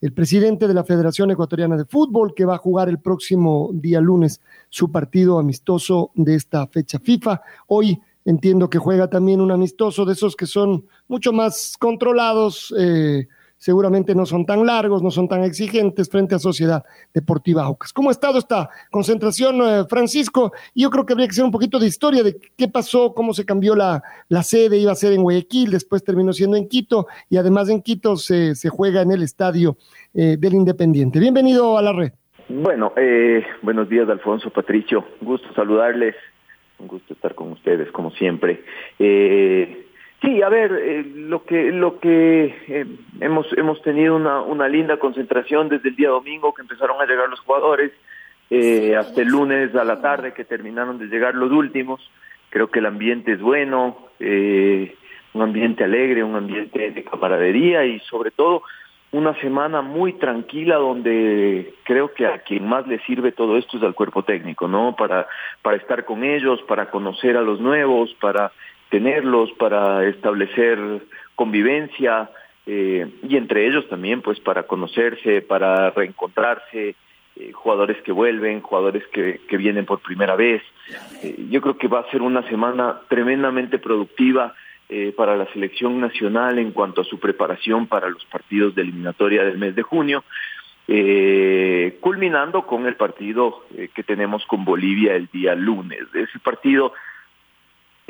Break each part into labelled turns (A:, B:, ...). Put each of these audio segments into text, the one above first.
A: el presidente de la Federación Ecuatoriana de Fútbol, que va a jugar el próximo día lunes su partido amistoso de esta fecha FIFA. Hoy entiendo que juega también un amistoso de esos que son mucho más controlados. Eh, seguramente no son tan largos, no son tan exigentes frente a Sociedad Deportiva Aucas. ¿Cómo ha estado esta concentración, eh, Francisco? Yo creo que habría que hacer un poquito de historia de qué pasó, cómo se cambió la, la sede, iba a ser en Guayaquil, después terminó siendo en Quito y además en Quito se, se juega en el estadio eh, del Independiente. Bienvenido a la red.
B: Bueno, eh, buenos días, Alfonso, Patricio. Un gusto saludarles. Un gusto estar con ustedes, como siempre. Eh, Sí, a ver, eh, lo que lo que eh, hemos hemos tenido una, una linda concentración desde el día domingo que empezaron a llegar los jugadores eh, hasta el lunes a la tarde que terminaron de llegar los últimos. Creo que el ambiente es bueno, un ambiente alegre, un ambiente de camaradería y sobre todo una semana muy tranquila donde creo que a quien más le sirve todo esto es al cuerpo técnico, ¿no? Para para estar con ellos, para conocer a los nuevos, para tenerlos, para establecer convivencia eh, y entre ellos también pues para conocerse, para reencontrarse, eh, jugadores que vuelven, jugadores que, que vienen por primera vez. Eh, yo creo que va a ser una semana tremendamente productiva para la selección nacional en cuanto a su preparación para los partidos de eliminatoria del mes de junio. culminando con el partido que tenemos con Bolivia el día lunes. Ese partido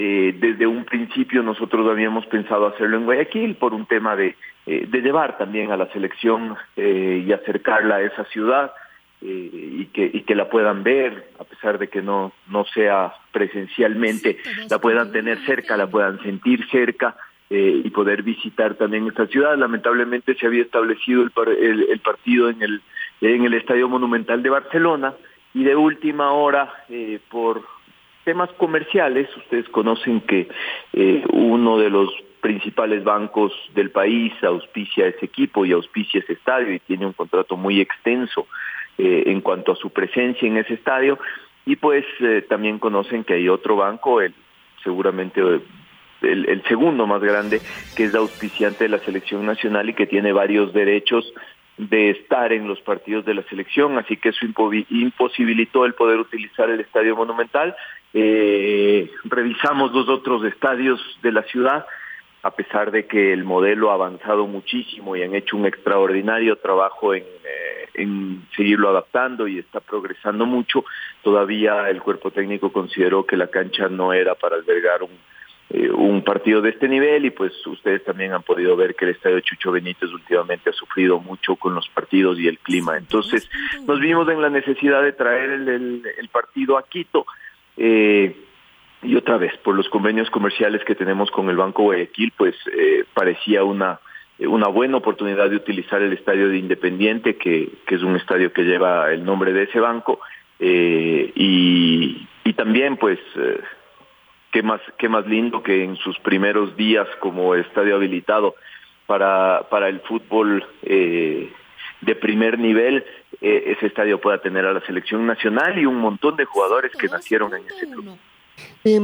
B: eh, desde un principio nosotros habíamos pensado hacerlo en Guayaquil por un tema de, eh, de llevar también a la selección eh, y acercarla a esa ciudad y, que, y que la puedan ver, a pesar de que no, no sea presencialmente, la puedan tener cerca, la puedan sentir cerca. y poder visitar también esta ciudad. Lamentablemente se había establecido el, el, el partido en el, en el Estadio Monumental de Barcelona y de última hora, por temas comerciales, ustedes conocen que eh, uno de los principales bancos del país auspicia ese equipo y auspicia ese estadio y tiene un contrato muy extenso eh, en cuanto a su presencia en ese estadio y pues eh, también conocen que hay otro banco, el seguramente el, el, segundo más grande, que es auspiciante de la selección nacional y que tiene varios derechos de estar en los partidos de la selección, así que eso imposibilitó el poder utilizar el estadio monumental. Eh, revisamos los otros estadios de la ciudad, a pesar de que el modelo ha avanzado muchísimo y han hecho un extraordinario trabajo en, eh, en seguirlo adaptando y está progresando mucho, todavía el cuerpo técnico consideró que la cancha no era para albergar un eh, un partido de este nivel y pues ustedes también han podido ver que el estadio Chucho Benítez últimamente ha sufrido mucho con los partidos y el clima. Entonces nos vimos en la necesidad de traer el, el, partido a Quito. Eh, y otra vez, por los convenios comerciales que tenemos con el Banco Guayaquil, pues eh, parecía una, una buena oportunidad de utilizar el estadio de Independiente, que, que es un estadio que lleva el nombre de ese banco, eh, y, y también pues eh, qué más, qué más lindo que en sus primeros días como estadio habilitado para, para el fútbol eh, de primer nivel, eh, ese estadio pueda tener a la selección nacional y un montón de jugadores que nacieron en ese club.
A: Eh,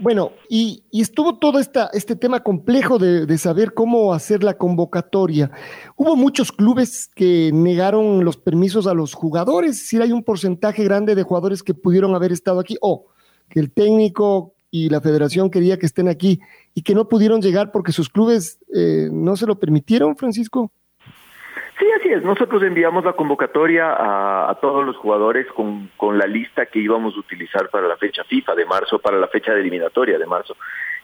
A: bueno, y, y, estuvo todo esta, este tema complejo de, de, saber cómo hacer la convocatoria. Hubo muchos clubes que negaron los permisos a los jugadores, si hay un porcentaje grande de jugadores que pudieron haber estado aquí, o que el técnico y la federación quería que estén aquí y que no pudieron llegar porque sus clubes eh, no se lo permitieron, Francisco.
B: Sí, así es. Nosotros enviamos la convocatoria a, a todos los jugadores con, con, la lista que íbamos a utilizar para la fecha FIFA de marzo, para la fecha de eliminatoria de marzo,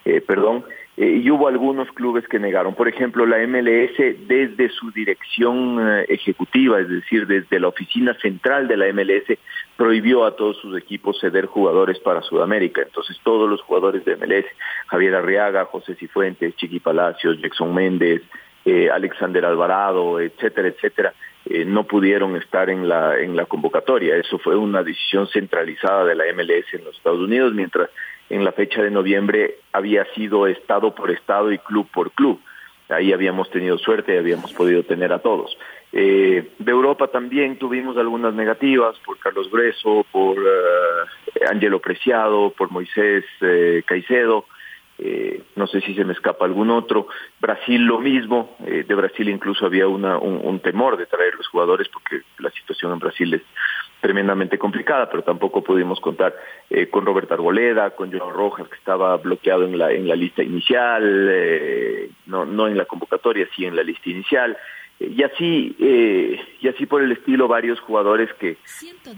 B: eh, perdón. Eh, y hubo algunos clubes que negaron. Por ejemplo, la MLS desde su dirección eh, ejecutiva, es decir, desde la oficina central de la MLS, prohibió a todos sus equipos ceder jugadores para Sudamérica. Entonces todos los jugadores de MLS, Javier Arriaga, José Cifuentes, Chiqui Palacios, Jackson Méndez, eh, Alexander Alvarado, etcétera, etcétera, eh, no pudieron estar en la, en la convocatoria. Eso fue una decisión centralizada de la MLS en los Estados Unidos, mientras en la fecha de noviembre había sido estado por estado y club por club. Ahí habíamos tenido suerte y habíamos podido tener a todos. Eh, de Europa también tuvimos algunas negativas por Carlos Greso, por uh, Angelo Preciado, por Moisés eh, Caicedo, eh, no sé si se me escapa algún otro. Brasil lo mismo, eh, de Brasil incluso había una, un, temor de traer los jugadores porque la situación en Brasil es tremendamente complicada, pero tampoco pudimos contar eh, con Roberto Arboleda, con Joao Rojas que estaba bloqueado en la en la lista inicial, eh, no no en la convocatoria, sí en la lista inicial. Y así eh, y así por el estilo varios jugadores que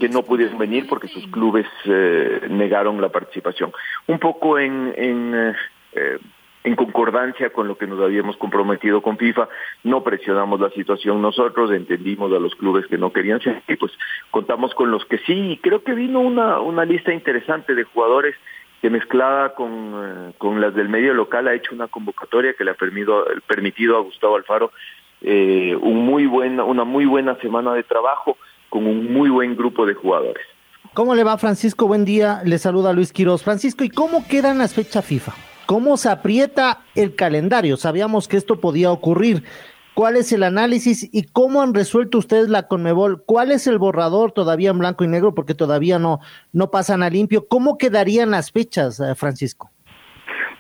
B: que no pudieron venir porque sus clubes eh, negaron la participación. Un poco en en eh, en concordancia con lo que nos habíamos comprometido con FIFA, no presionamos la situación nosotros, entendimos a los clubes que no querían ser y pues contamos con los que sí, y creo que vino una, una lista interesante de jugadores que mezclada con, con las del medio local ha hecho una convocatoria que le ha permitido, permitido a Gustavo Alfaro eh, un muy buena, una muy buena semana de trabajo con un muy buen grupo de jugadores.
C: ¿Cómo le va Francisco? Buen día, le saluda Luis Quiroz. Francisco, ¿y cómo quedan las fechas FIFA? ¿Cómo se aprieta el calendario? Sabíamos que esto podía ocurrir. ¿Cuál es el análisis y cómo han resuelto ustedes la Conmebol? ¿Cuál es el borrador todavía en blanco y negro? Porque todavía no, no pasan a limpio. ¿Cómo quedarían las fechas, eh, Francisco?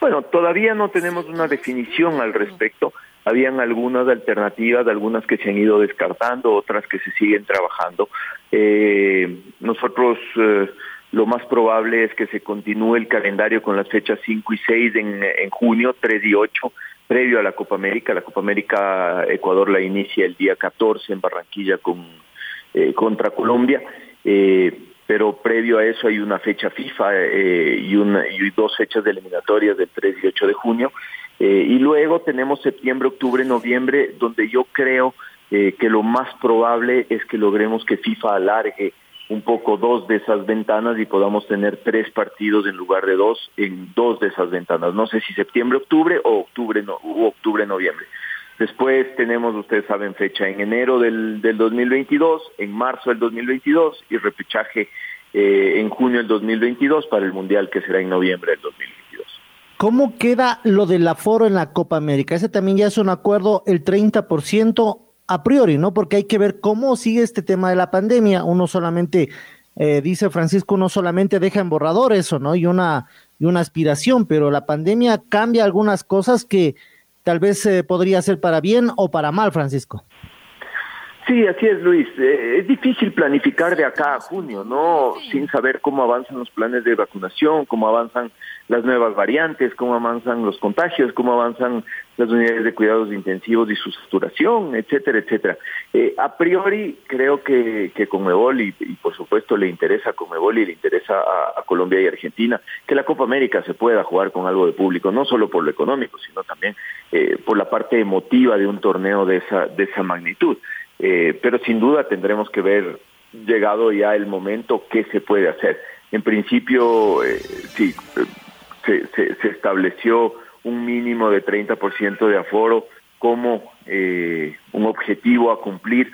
B: Bueno, todavía no tenemos una definición al respecto habían algunas alternativas, algunas que se han ido descartando, otras que se siguen trabajando. Eh, nosotros eh, lo más probable es que se continúe el calendario con las fechas 5 y 6 en, junio, 3 y 8, previo a la Copa América. La Copa América Ecuador la inicia el día 14 en Barranquilla con, eh, contra Colombia. Eh, pero previo a eso hay una fecha FIFA eh, y, una, y dos fechas de eliminatorias del 3 y 8 de junio. Eh, y luego tenemos septiembre, octubre, noviembre, donde yo creo eh, que lo más probable es que logremos que FIFA alargue un poco dos de esas ventanas y podamos tener tres partidos en lugar de dos en dos de esas ventanas. No sé si septiembre, octubre o octubre, no, octubre, noviembre. Después tenemos, ustedes saben, fecha en enero del, del 2022, en marzo del 2022 y repechaje eh, en junio del 2022 para el Mundial que será en noviembre del 2022.
C: ¿Cómo queda lo del aforo en la Copa América? Ese también ya es un acuerdo, el 30% a priori, ¿no? Porque hay que ver cómo sigue este tema de la pandemia. Uno solamente, eh, dice Francisco, uno solamente deja en borrador eso, ¿no? Y una, y una aspiración, pero la pandemia cambia algunas cosas que tal vez eh, podría ser para bien o para mal, Francisco.
B: Sí, así es, Luis. Eh, es difícil planificar de acá a junio, ¿no? Sin saber cómo avanzan los planes de vacunación, cómo avanzan las nuevas variantes, cómo avanzan los contagios, cómo avanzan las unidades de cuidados intensivos y su saturación, etcétera, etcétera. Eh, a priori, creo que, que Conmebol, y, por supuesto le interesa a Conmebol y le interesa a, Colombia y Argentina, que la Copa América se pueda jugar con algo de público, no solo por lo económico, sino también eh, por la parte emotiva de un torneo de esa, de esa magnitud. Eh, pero sin duda tendremos que ver, llegado ya el momento, qué se puede hacer. En principio, eh, sí, se, se, se, estableció un mínimo de 30% de aforo como eh, un objetivo a cumplir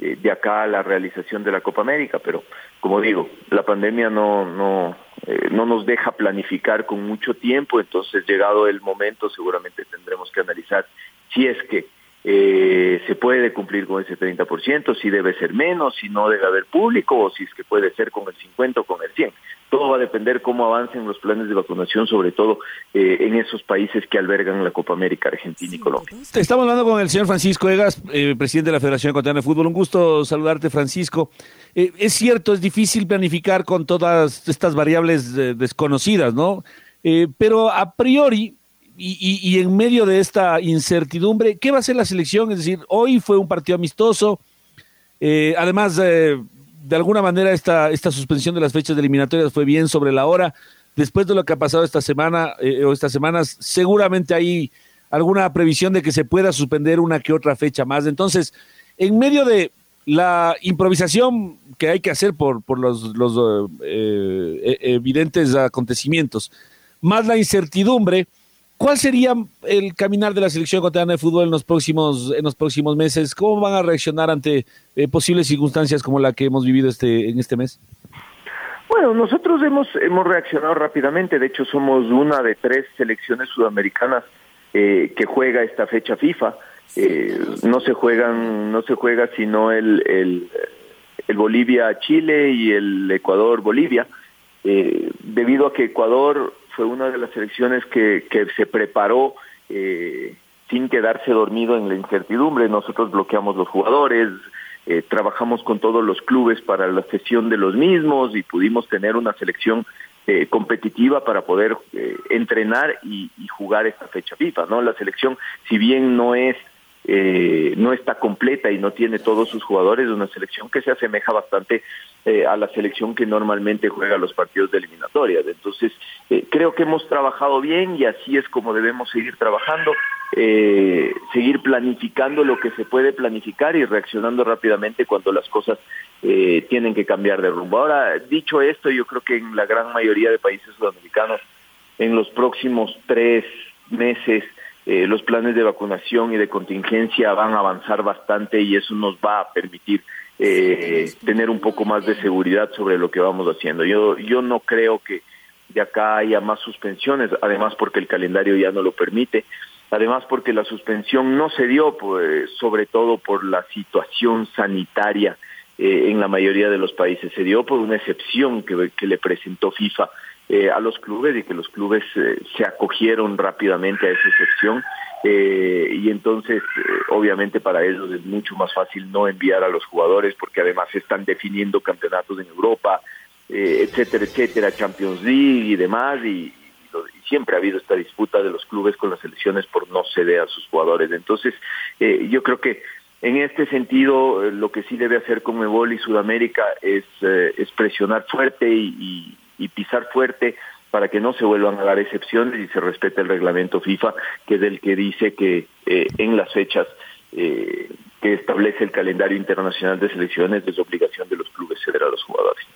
B: eh, de acá a la realización de la Copa América, pero como digo, la pandemia no, no, eh, no nos deja planificar con mucho tiempo, entonces llegado el momento seguramente tendremos que analizar si es que eh, se puede cumplir con ese 30%, si debe ser menos, si no debe haber público o si es que puede ser con el 50 o con el 100. Todo va a depender cómo avancen los planes de vacunación, sobre todo eh, en esos países que albergan la Copa América, Argentina y Colombia.
D: Estamos hablando con el señor Francisco Egas, eh, presidente de la Federación Ecuatoriana de Fútbol. Un gusto saludarte, Francisco. Eh, es cierto, es difícil planificar con todas estas variables desconocidas, ¿no? pero a priori y, y, en medio de esta incertidumbre, ¿qué va a hacer la selección? Es decir, hoy fue un partido amistoso, eh, además, eh, de alguna manera esta, esta suspensión de las fechas eliminatorias fue bien sobre la hora. Después de lo que ha pasado esta semana eh, o estas semanas, seguramente hay alguna previsión de que se pueda suspender una que otra fecha más. Entonces, en medio de la improvisación que hay que hacer por, por los, los evidentes acontecimientos, más la incertidumbre, ¿Cuál sería el caminar de la selección ecuatoriana de fútbol en los próximos, en los próximos meses? ¿Cómo van a reaccionar ante eh, posibles circunstancias como la que hemos vivido este, en este mes?
B: Bueno, nosotros hemos, hemos reaccionado rápidamente. De hecho, somos una de tres selecciones sudamericanas eh, que juega esta fecha FIFA. Eh, no se juegan, no se juega sino el, el, el Bolivia-Chile y el Ecuador-Bolivia. debido a que Ecuador fue una de las selecciones que, que se preparó eh, sin quedarse dormido en la incertidumbre. Nosotros bloqueamos los jugadores, eh, trabajamos con todos los clubes para la sesión de los mismos y pudimos tener una selección eh, competitiva para poder eh, entrenar y, y, jugar esta fecha FIFA. ¿no? La selección, si bien no es eh, no está completa y no tiene todos sus jugadores, una selección que se asemeja bastante eh, a la selección que normalmente juega los partidos de eliminatorias. Entonces, eh, creo que hemos trabajado bien y así es como debemos seguir trabajando, eh, seguir planificando lo que se puede planificar y reaccionando rápidamente cuando las cosas eh, tienen que cambiar de rumbo. Ahora, dicho esto, yo creo que en la gran mayoría de países sudamericanos, en los próximos tres meses, eh, los planes de vacunación y de contingencia van a avanzar bastante y eso nos va a permitir eh, tener un poco más de seguridad sobre lo que vamos haciendo. Yo, yo no creo que de acá haya más suspensiones, además porque el calendario ya no lo permite, además porque la suspensión no se dio, pues, sobre todo por la situación sanitaria eh, en la mayoría de los países, se dio por una excepción que, que le presentó FIFA eh, a los clubes y que los clubes eh, se acogieron rápidamente a esa excepción eh, y entonces eh, obviamente para ellos es mucho más fácil no enviar a los jugadores porque además están definiendo campeonatos en Europa, eh, etcétera, etcétera, Champions League y demás y, siempre ha habido esta disputa de los clubes con las elecciones por no ceder a sus jugadores. Entonces eh, yo creo que en este sentido, lo que sí debe hacer Conmebol y Sudamérica es, eh, es presionar fuerte y pisar fuerte para que no se vuelvan a dar excepciones y se respete el reglamento FIFA, que es el que dice que eh, en las fechas eh, que establece el calendario internacional de selecciones es obligación de los clubes ceder a los jugadores.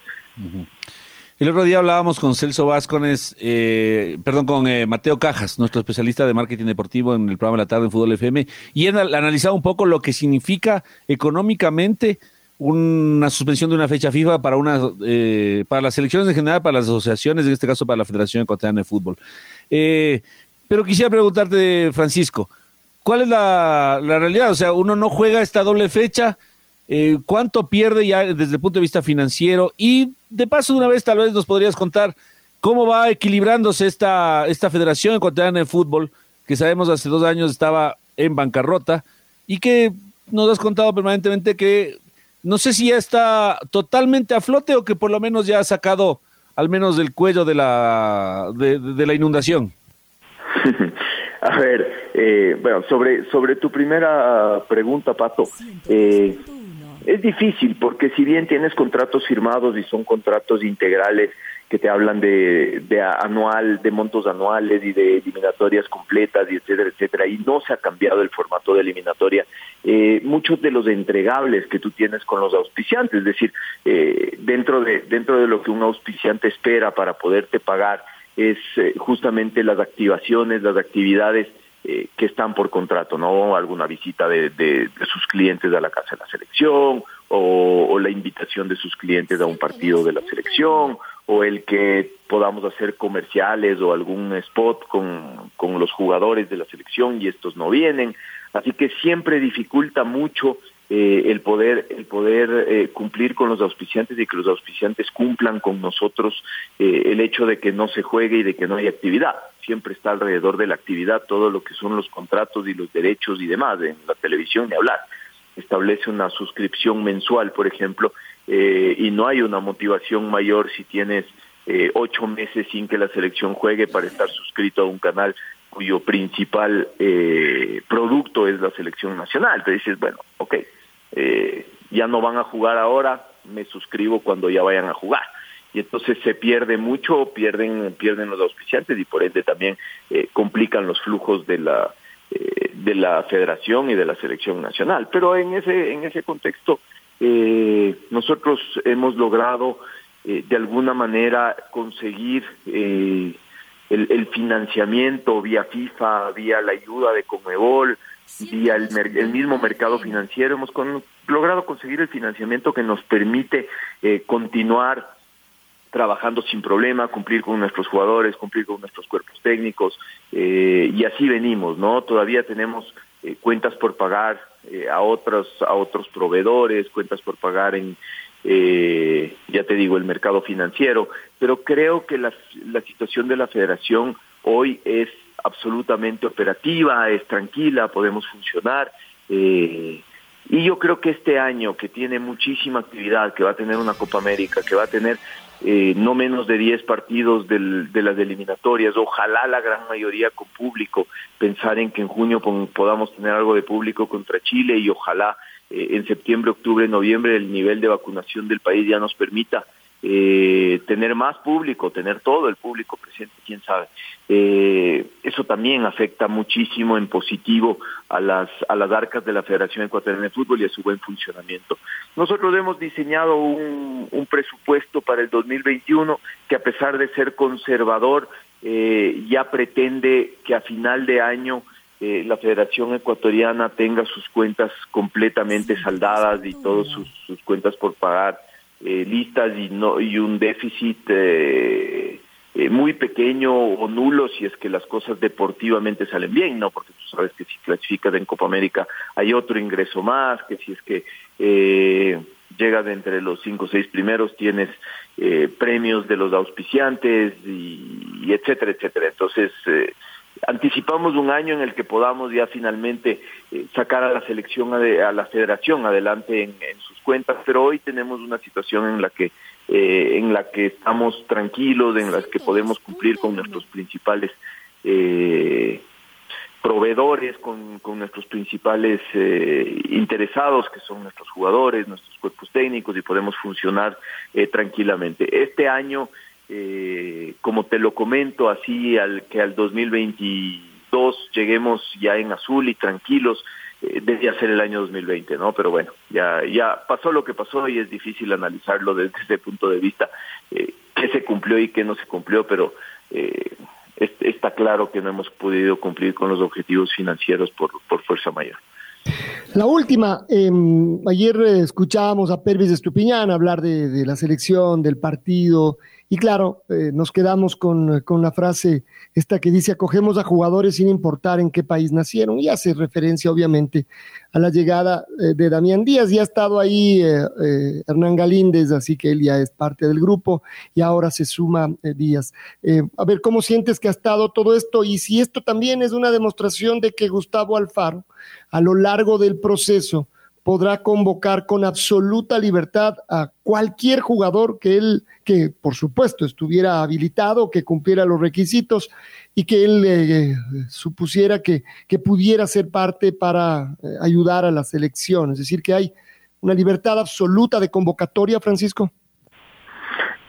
D: El otro día hablábamos con Celso Vázquez, eh, perdón, con eh, Mateo Cajas, nuestro especialista de marketing deportivo en el programa de la tarde en Fútbol FM, y él analizaba un poco lo que significa económicamente una suspensión de una fecha FIFA para una eh, para las selecciones en general, para las asociaciones, en este caso para la Federación Ecuatoriana de Fútbol. Eh, pero quisiera preguntarte, Francisco, ¿cuál es la, la, realidad? O sea, uno no juega esta doble fecha, eh, ¿cuánto pierde ya desde el punto de vista financiero? Y de paso, de una vez, tal vez nos podrías contar cómo va equilibrándose esta, esta Federación Ecuatoriana de Fútbol, que sabemos hace dos años estaba en bancarrota y que nos has contado permanentemente que no sé si ya está totalmente a flote o que por lo menos ya ha sacado al menos del cuello de la, de, de la inundación.
B: a ver, eh, bueno, sobre, sobre tu primera pregunta, Pato, eh, es difícil porque si bien tienes contratos firmados y son contratos integrales, que te hablan de, de anual, de montos anuales y de eliminatorias completas y etcétera, etcétera, y no se ha cambiado el formato de eliminatoria. Eh, muchos de los entregables que tú tienes con los auspiciantes, es decir, eh, dentro de dentro de lo que un auspiciante espera para poderte pagar es eh, justamente las activaciones, las actividades eh, que están por contrato, ¿no? Alguna visita de, de, sus clientes a la casa de la selección o, o la invitación de sus clientes a un partido de la selección o el que podamos hacer comerciales o algún spot con, con los jugadores de la selección y estos no vienen. Así que siempre dificulta mucho eh, el poder el poder eh, cumplir con los auspiciantes y que los auspiciantes cumplan con nosotros eh, el hecho de que no se juegue y de que no hay actividad siempre está alrededor de la actividad todo lo que son los contratos y los derechos y demás en la televisión ni hablar establece una suscripción mensual por ejemplo eh, y no hay una motivación mayor si tienes eh, ocho meses sin que la selección juegue para estar suscrito a un canal cuyo principal eh, producto es la selección nacional. Te dices, bueno, ok, eh, ya no van a jugar ahora, me suscribo cuando ya vayan a jugar. Y entonces se pierde mucho, pierden, pierden los auspiciantes y por ende también eh, complican los flujos de la, eh, de la federación y de la selección nacional. Pero en ese, en ese contexto, eh, nosotros hemos logrado de alguna manera conseguir el, el, financiamiento vía FIFA, vía la ayuda de Comebol, vía el, el mismo mercado financiero. Hemos con, logrado conseguir el financiamiento que nos permite eh, continuar trabajando sin problema, cumplir con nuestros jugadores, cumplir con nuestros cuerpos técnicos, eh, y así venimos, ¿no? Todavía tenemos eh, cuentas por pagar eh, a otros a otros proveedores, cuentas por pagar en eh, ya te digo el mercado financiero, pero creo que la, la situación de la Federación hoy es absolutamente operativa, es tranquila, podemos funcionar. Eh, y yo creo que este año, que tiene muchísima actividad, que va a tener una Copa América, que va a tener eh, no menos de 10 partidos del, de las eliminatorias, ojalá la gran mayoría con público, pensar en que en junio podamos tener algo de público contra Chile y ojalá eh, en septiembre, octubre, noviembre el nivel de vacunación del país ya nos permita eh, tener más público, tener todo el público presente, quién sabe. Eh, eso también afecta muchísimo en positivo a las, a las arcas de la Federación Ecuatoriana de Fútbol y a su buen funcionamiento. Nosotros hemos diseñado un, un presupuesto para el 2021 que a pesar de ser conservador, eh, ya pretende que a final de año eh, la Federación Ecuatoriana tenga sus cuentas completamente saldadas y todas sus, sus cuentas por pagar listas y no y un déficit eh, eh, muy pequeño o nulo si es que las cosas deportivamente salen bien, no porque tú sabes que si clasificas en Copa América hay otro ingreso más, que si es que eh, llegas entre los cinco o seis primeros tienes eh, premios de los auspiciantes y, etcétera, etcétera. Entonces eh, anticipamos un año en el que podamos ya finalmente eh, sacar a la selección a, la federación adelante en, en, sus cuentas pero hoy tenemos una situación en la que eh, en la que estamos tranquilos en la que podemos cumplir con nuestros principales eh, proveedores con, con, nuestros principales eh, interesados, que son nuestros jugadores, nuestros cuerpos técnicos, y podemos funcionar eh, tranquilamente. Este año eh, como te lo comento, así al que al 2022 lleguemos ya en azul y tranquilos, eh, debía ser el año 2020, ¿no? Pero bueno, ya, ya pasó lo que pasó y es difícil analizarlo desde ese punto de vista, eh, qué se cumplió y qué no se cumplió, pero eh, está claro que no hemos podido cumplir con los objetivos financieros por, por fuerza mayor.
A: La última, eh, ayer escuchábamos a Pervis Estupiñán hablar de, la selección, del partido, y claro, eh, nos quedamos con, con, la frase esta que dice, acogemos a jugadores sin importar en qué país nacieron, y hace referencia obviamente a la llegada eh, de Damián Díaz, ya ha estado ahí eh, eh, Hernán Galíndez, así que él ya es parte del grupo, y ahora se suma eh, Díaz. a ver, ¿cómo sientes que ha estado todo esto? Y si esto también es una demostración de que Gustavo Alfaro, a lo largo del proceso, podrá convocar con absoluta libertad a cualquier jugador que él, que por supuesto estuviera habilitado, que cumpliera los requisitos y que él eh, supusiera que, que, pudiera ser parte para eh, ayudar a la selección. Es decir, que hay una libertad absoluta de convocatoria, Francisco.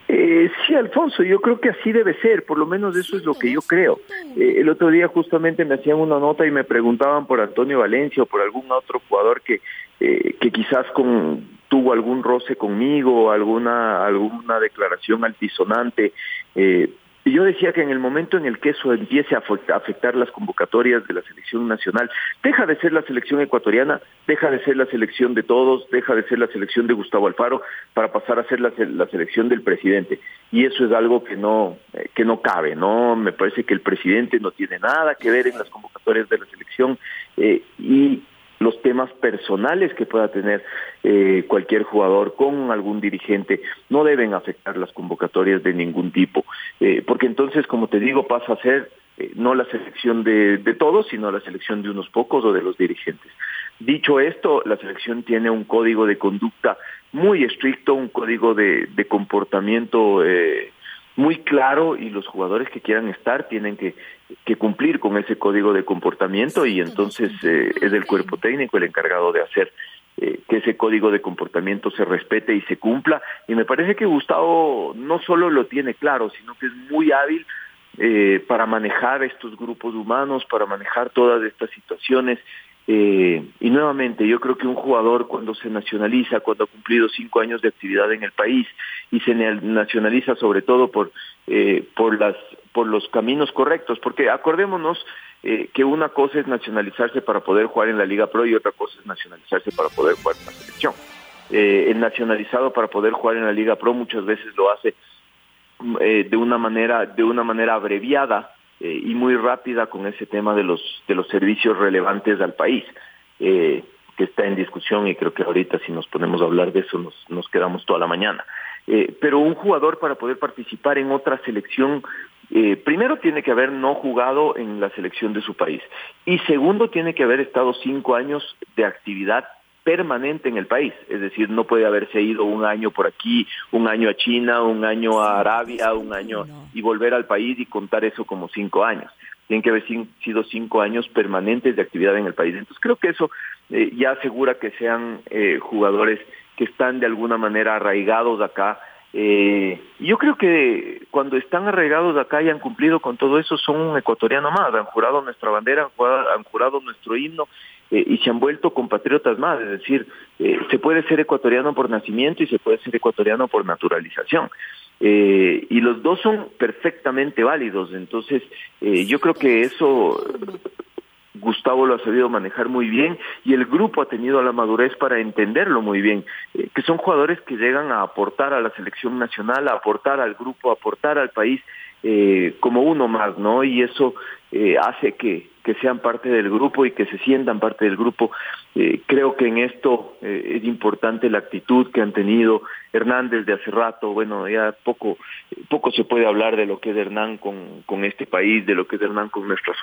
B: Eh, sí, Alfonso, yo creo que así debe ser, por lo menos eso es lo que yo creo. Eh, el otro día justamente me hacían una nota y me preguntaban por Antonio Valencia o por algún otro jugador que, eh, que quizás con, tuvo algún roce conmigo, alguna, alguna declaración altisonante. Eh, y yo decía que en el momento en el que eso empiece a afectar las convocatorias de la selección nacional, deja de ser la selección ecuatoriana, deja de ser la selección de todos, deja de ser la selección de Gustavo Alfaro para pasar a ser la, selección del presidente. Y eso es algo que no, eh, que no cabe, ¿no? Me parece que el presidente no tiene nada que ver en las convocatorias de la selección eh, y los temas personales que pueda tener eh, cualquier jugador con algún dirigente no deben afectar las convocatorias de ningún tipo, eh, porque entonces, como te digo, pasa a ser eh, no la selección de, de, todos, sino la selección de unos pocos o de los dirigentes. Dicho esto, la selección tiene un código de conducta muy estricto, un código de, de comportamiento muy claro y los jugadores que quieran estar tienen que, cumplir con ese código de comportamiento y entonces eh, es el cuerpo técnico el encargado de hacer eh, que ese código de comportamiento se respete y se cumpla. Y me parece que Gustavo no solo lo tiene claro, sino que es muy hábil eh, para manejar estos grupos humanos, para manejar todas estas situaciones. Eh, y nuevamente, yo creo que un jugador cuando se nacionaliza, cuando ha cumplido cinco años de actividad en el país y se nacionaliza sobre todo por, eh, por, las, por los caminos correctos, porque acordémonos eh, que una cosa es nacionalizarse para poder jugar en la Liga Pro y otra cosa es nacionalizarse para poder jugar en la selección. el nacionalizado para poder jugar en la Liga Pro muchas veces lo hace de una manera de una manera abreviada eh, y muy rápida con ese tema de los de los servicios relevantes al país eh, que está en discusión y creo que ahorita si nos ponemos a hablar de eso nos, nos quedamos toda la mañana. Eh, pero un jugador para poder participar en otra selección, primero tiene que haber no jugado en la selección de su país y segundo tiene que haber estado cinco años de actividad permanente en el país, es decir, no puede haberse ido un año por aquí, un año a China, un año a Arabia, un año y volver al país y contar eso como cinco años. Tienen que haber sido cinco años permanentes de actividad en el país. Entonces creo que eso eh, ya asegura que sean eh, jugadores que están de alguna manera arraigados acá. Eh, yo creo que cuando están arraigados acá y han cumplido con todo eso, son un ecuatoriano más, han jurado nuestra bandera, han jurado, han jurado nuestro himno eh, y se han vuelto compatriotas más, es decir, eh, se puede ser ecuatoriano por nacimiento y se puede ser ecuatoriano por naturalización. Eh, y los dos son perfectamente válidos, entonces yo creo que eso Gustavo lo ha sabido manejar muy bien y el grupo ha tenido la madurez para entenderlo muy bien, que son jugadores que llegan a aportar a la selección nacional, a aportar al grupo, a aportar al país como uno más, ¿no? Y eso hace que, que sean parte del grupo y que se sientan parte del grupo. Eh, creo que en esto eh, es importante la actitud que han tenido Hernández de hace rato. Bueno, ya poco, poco se puede hablar de lo que es Hernán con, con este país, de lo que es Hernán con nuestras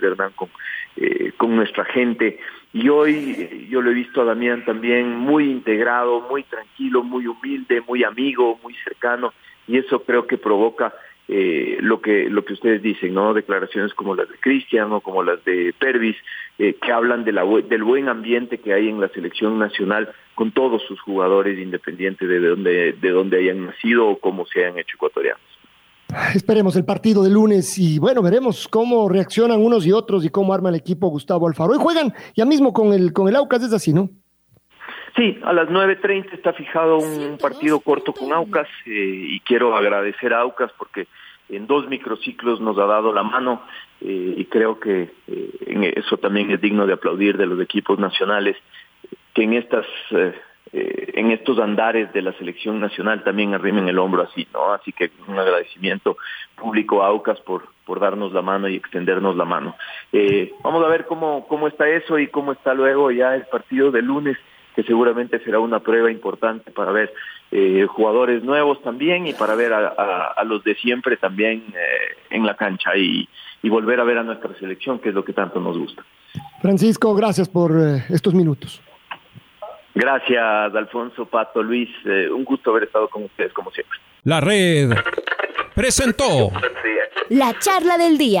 B: de Hernán con, eh, con nuestra gente. Y hoy yo lo he visto a Damián también muy integrado, muy tranquilo, muy humilde, muy amigo, muy cercano, y eso creo que provoca eh, lo que lo que ustedes dicen, ¿no? Declaraciones como las de Cristian o como las de Pervis, eh, que hablan de del buen ambiente que hay en la selección nacional con todos sus jugadores, independientes de dónde, de dónde hayan nacido o cómo se hayan hecho ecuatorianos.
A: Esperemos el partido de lunes y bueno, veremos cómo reaccionan unos y otros y cómo arma el equipo Gustavo Alfaro. Y juegan ya mismo con el, con el Aucas, es así, ¿no?
B: Sí, a las 9.30 está fijado un partido corto con Aucas eh, y quiero agradecer a Aucas porque en dos microciclos nos ha dado la mano eh, y creo que eh, eso también es digno de aplaudir de los equipos nacionales que en estas en estos andares de la selección nacional también arrimen el hombro así, ¿no? Así que un agradecimiento público a Aucas por por darnos la mano y extendernos la mano. vamos a ver cómo cómo está eso y cómo está luego ya el partido de lunes que seguramente será una prueba importante para ver eh, jugadores nuevos también y para ver a, los de siempre también eh, en la cancha y, volver a ver a nuestra selección, que es lo que tanto nos gusta.
A: Francisco, gracias por eh, estos minutos.
B: Gracias, Alfonso, Pato, Luis. un gusto haber estado con ustedes, como siempre.
E: La red presentó
F: la charla del día.